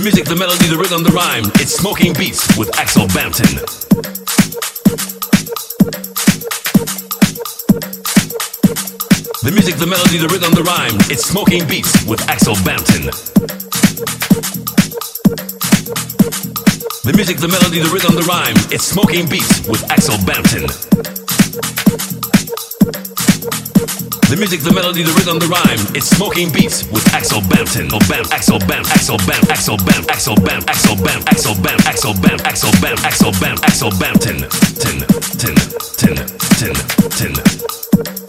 The music, the melody, the rhythm, the rhyme. It's Smoking Beats with Axel Bampton. The music, the melody, the rhythm, the rhyme. It's Smoking Beats with Axel Bampton. The music, the melody, the rhythm, the rhyme. It's Smoking Beats with Axel Bampton. The music, the melody, the rhythm, the rhyme. It's Smoking Beats with Axel Bampton. Oh, bam, Axel Bam, Axel Bam, Axel Bam, Axel Bam, Axel Bam, Axel Bam, Axel Bam, Axel Bam, Axel Bam, Axel Bampton. Tin, tin, tin, tin, tin.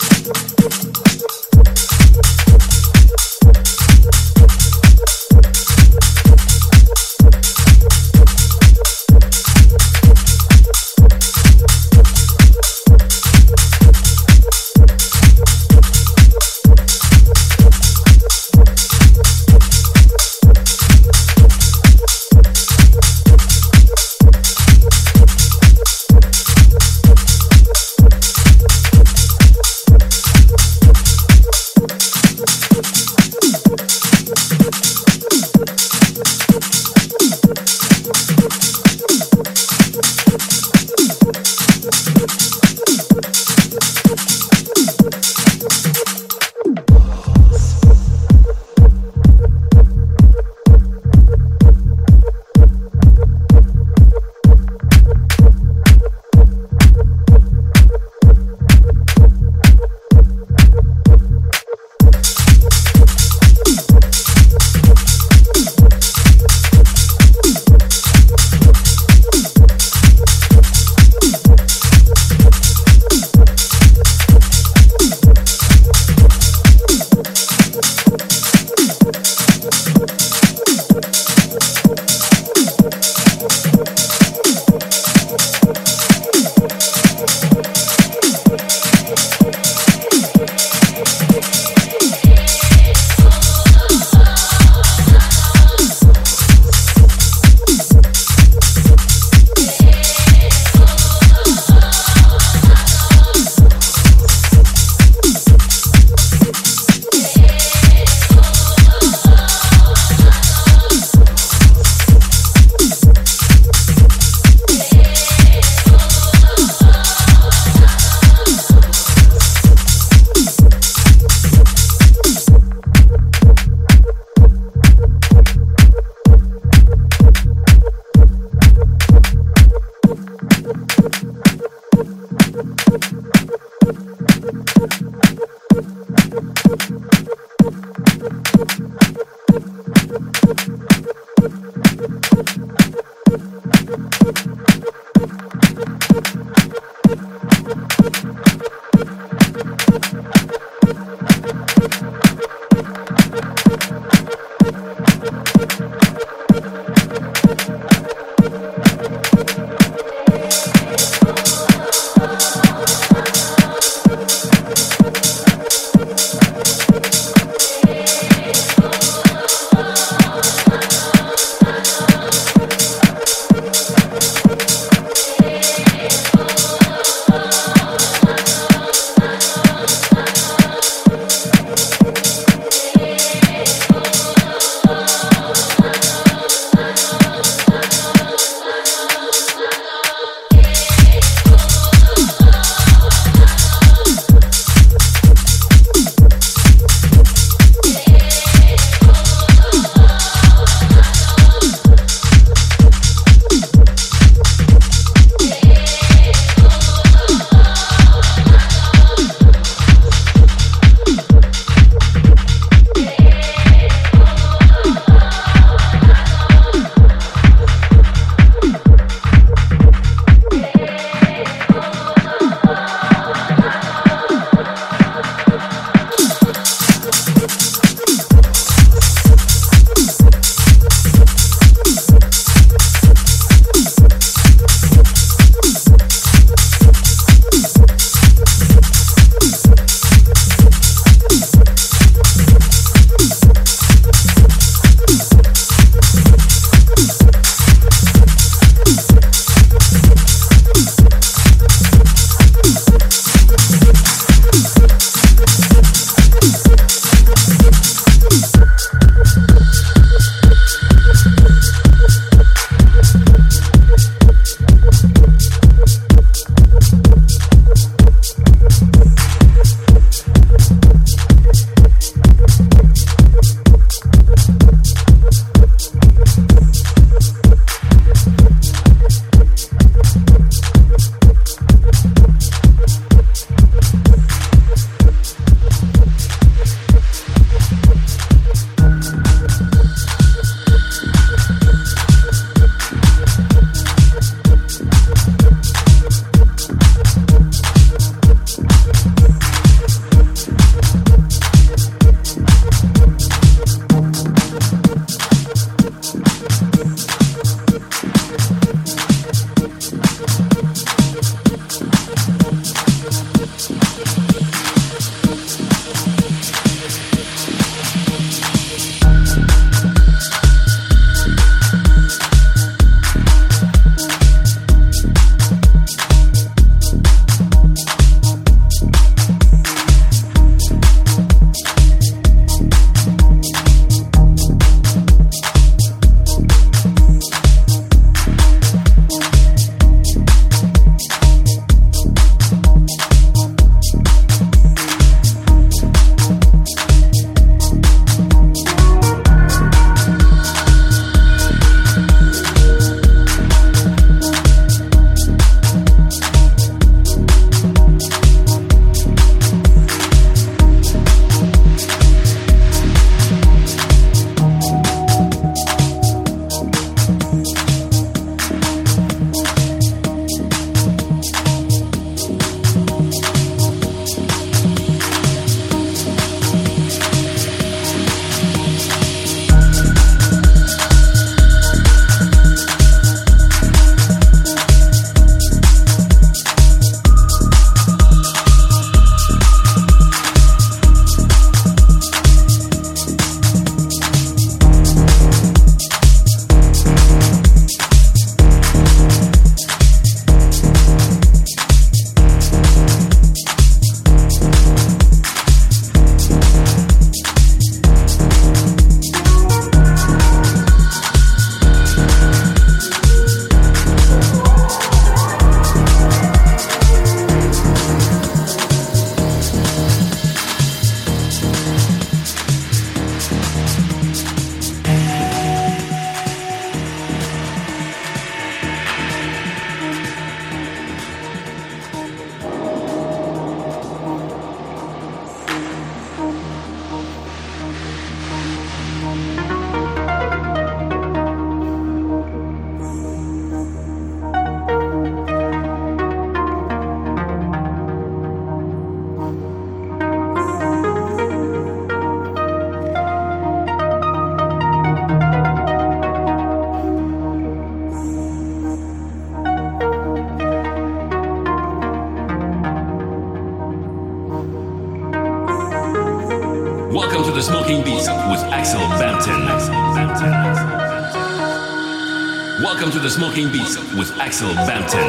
Welcome to the Smoking Beats with Axel Bampton.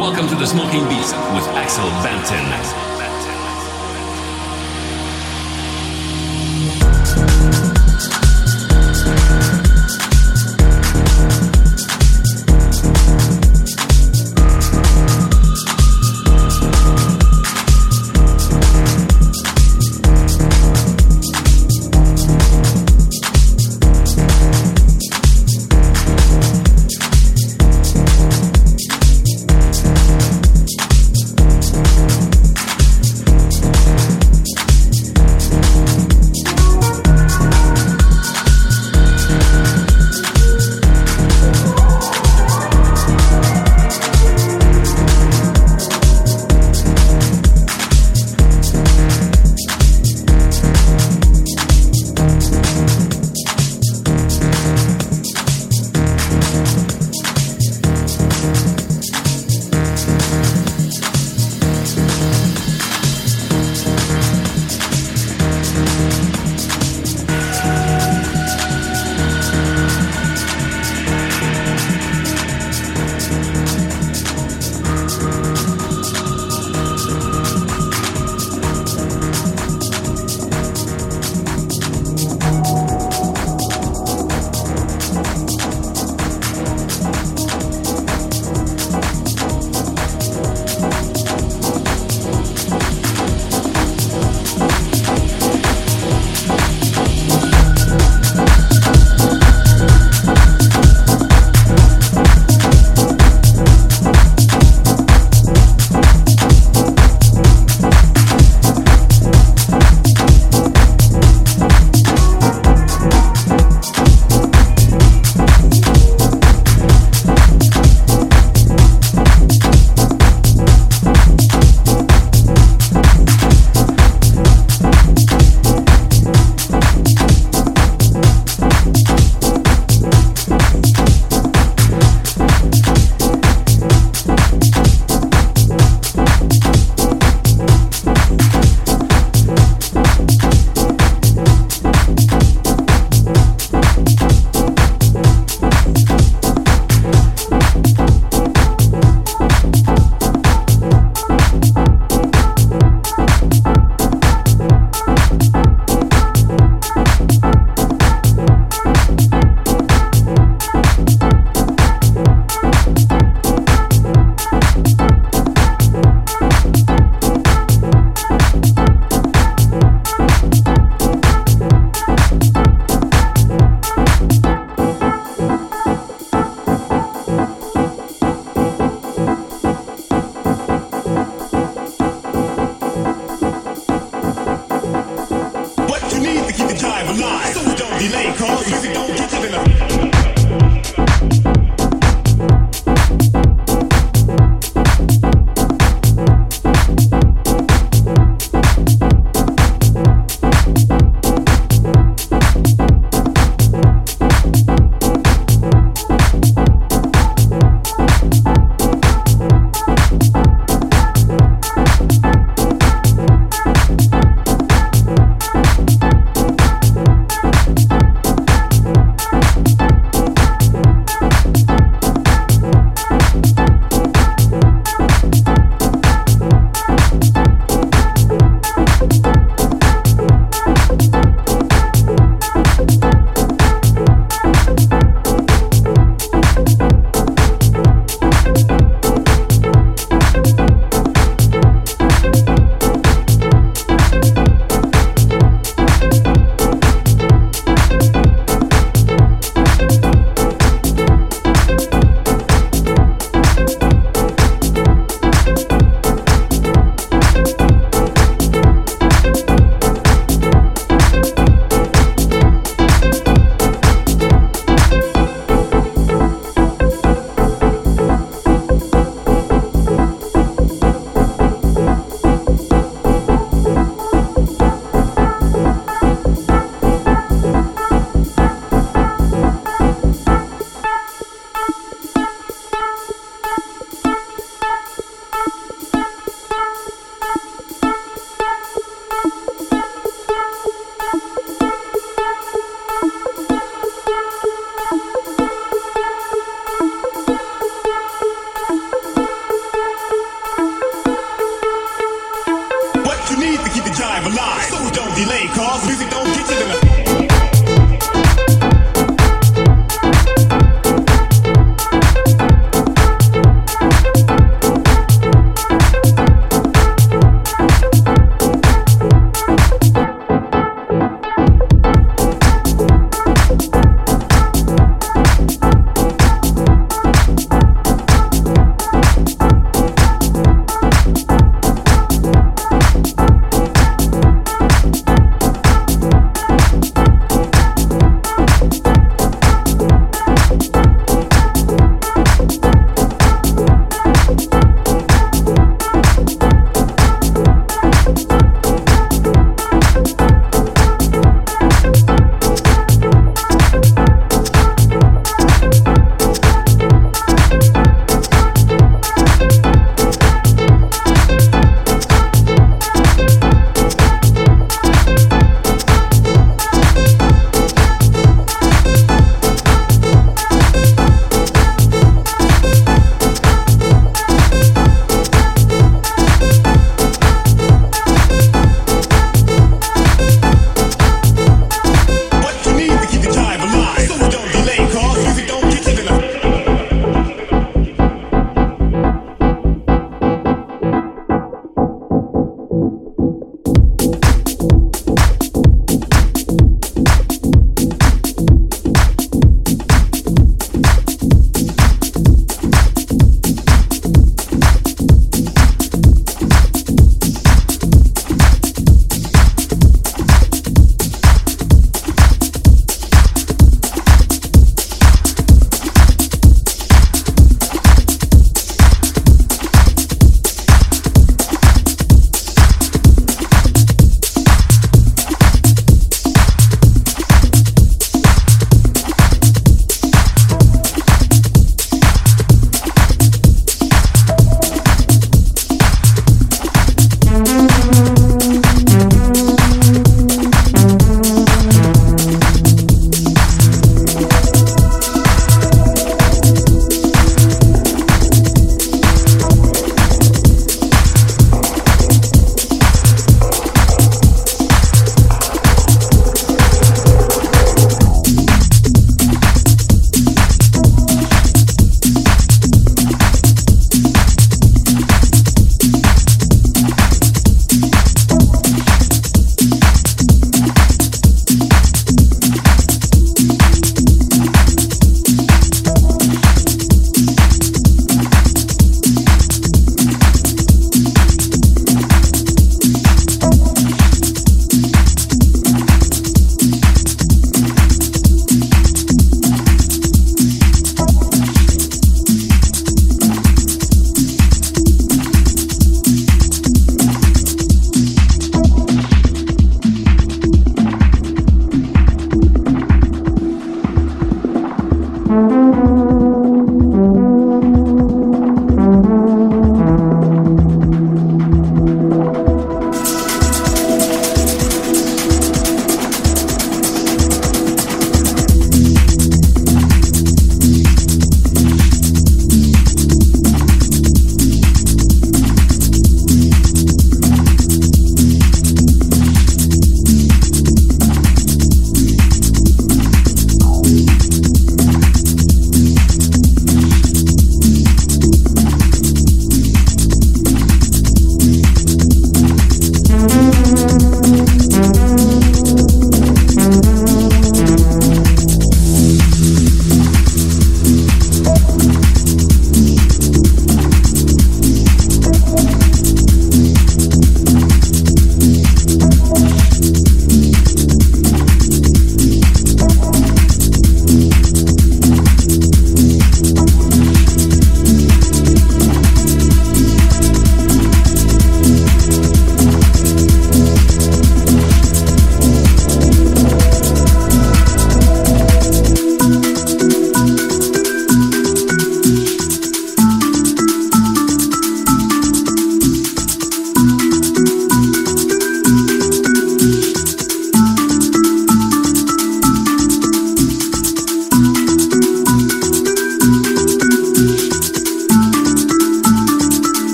Welcome to the Smoking Beats with Axel Bampton.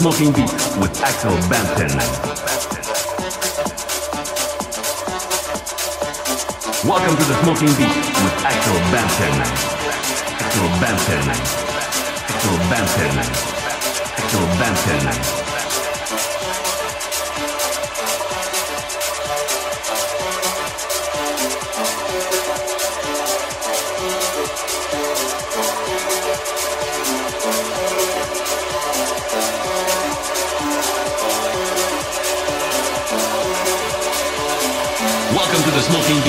Smoking Beat with Axel Bampton. Welcome to the Smoking Beat with Axel Bampton. Axel Bampton. Axel Bampton. Axel Bampton. Welcome to the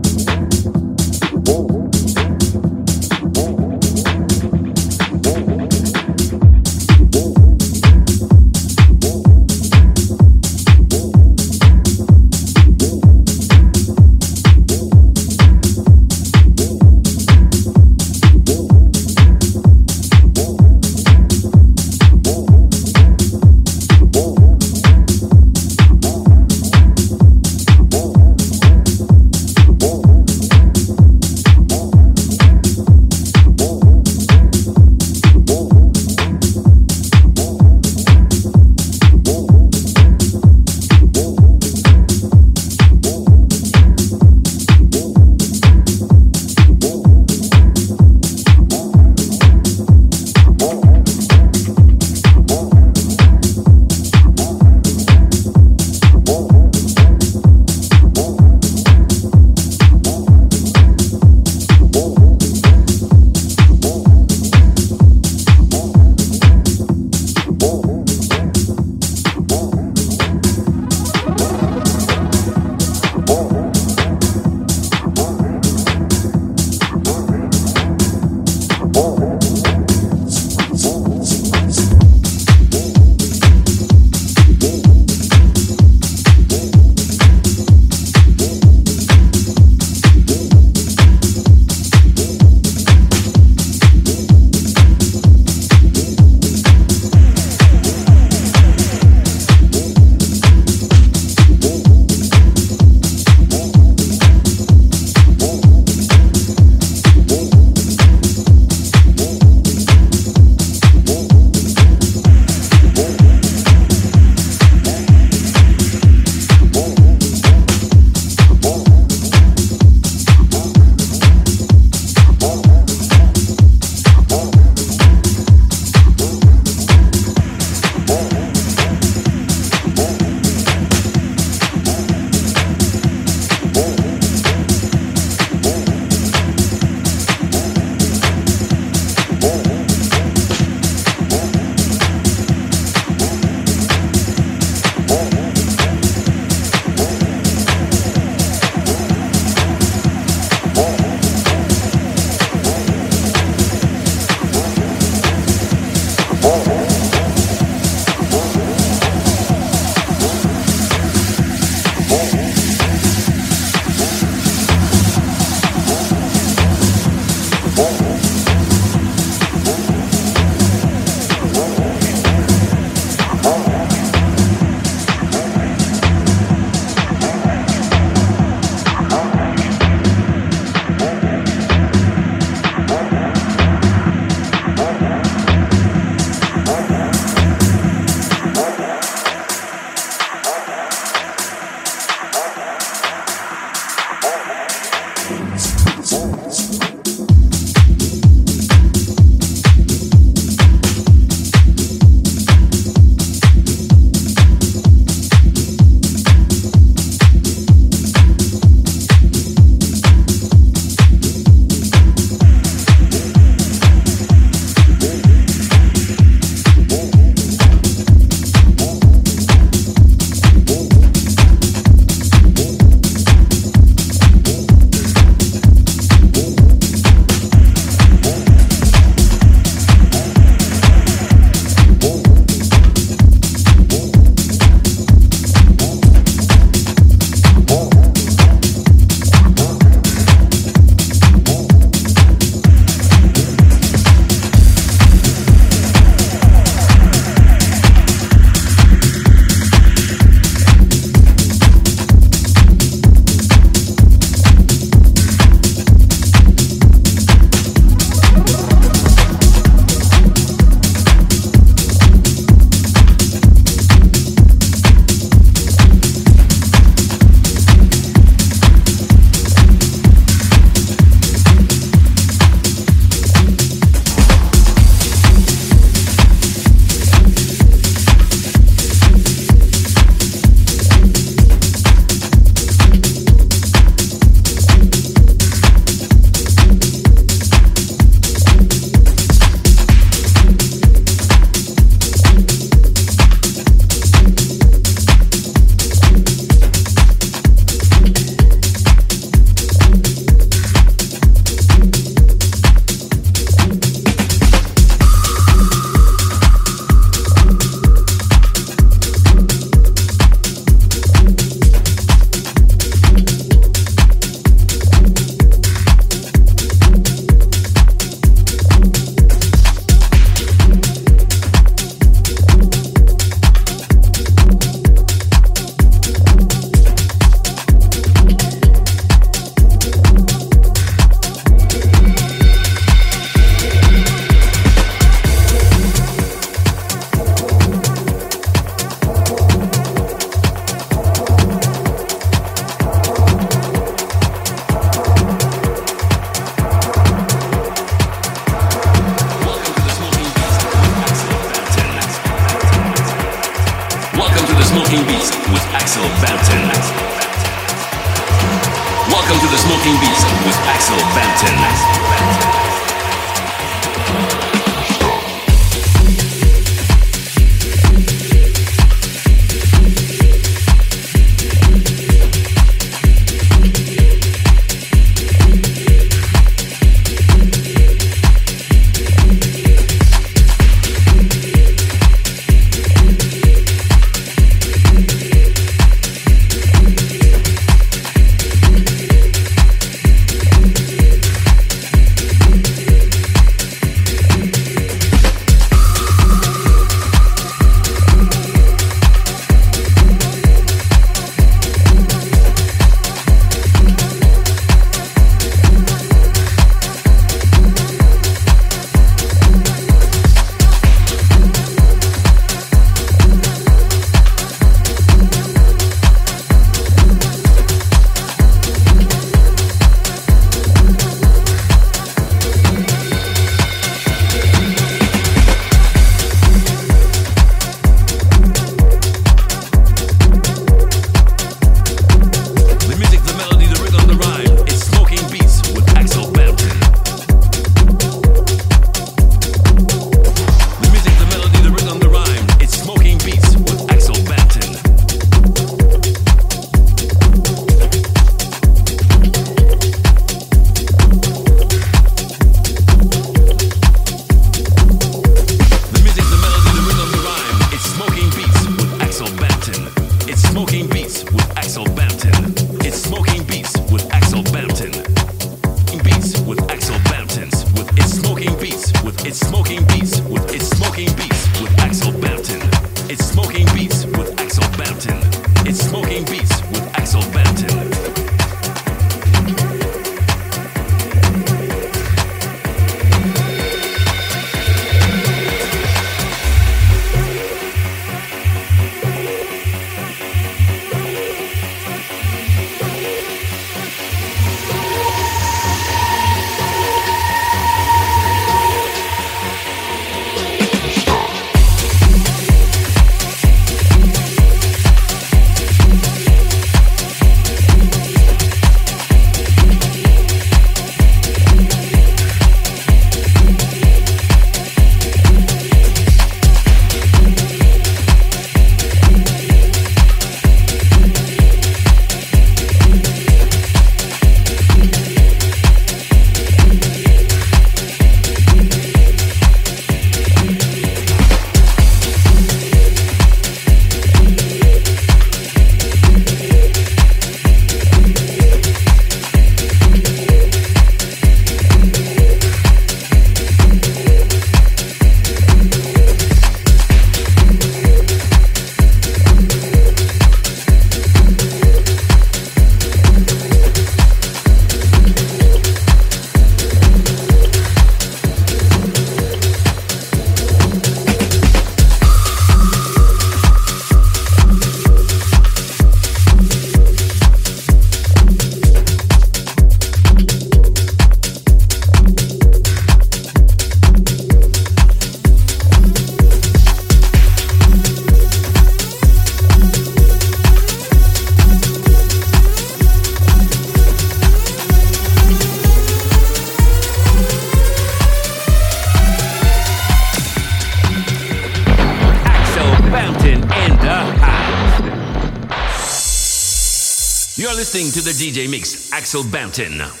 Axel Bampton.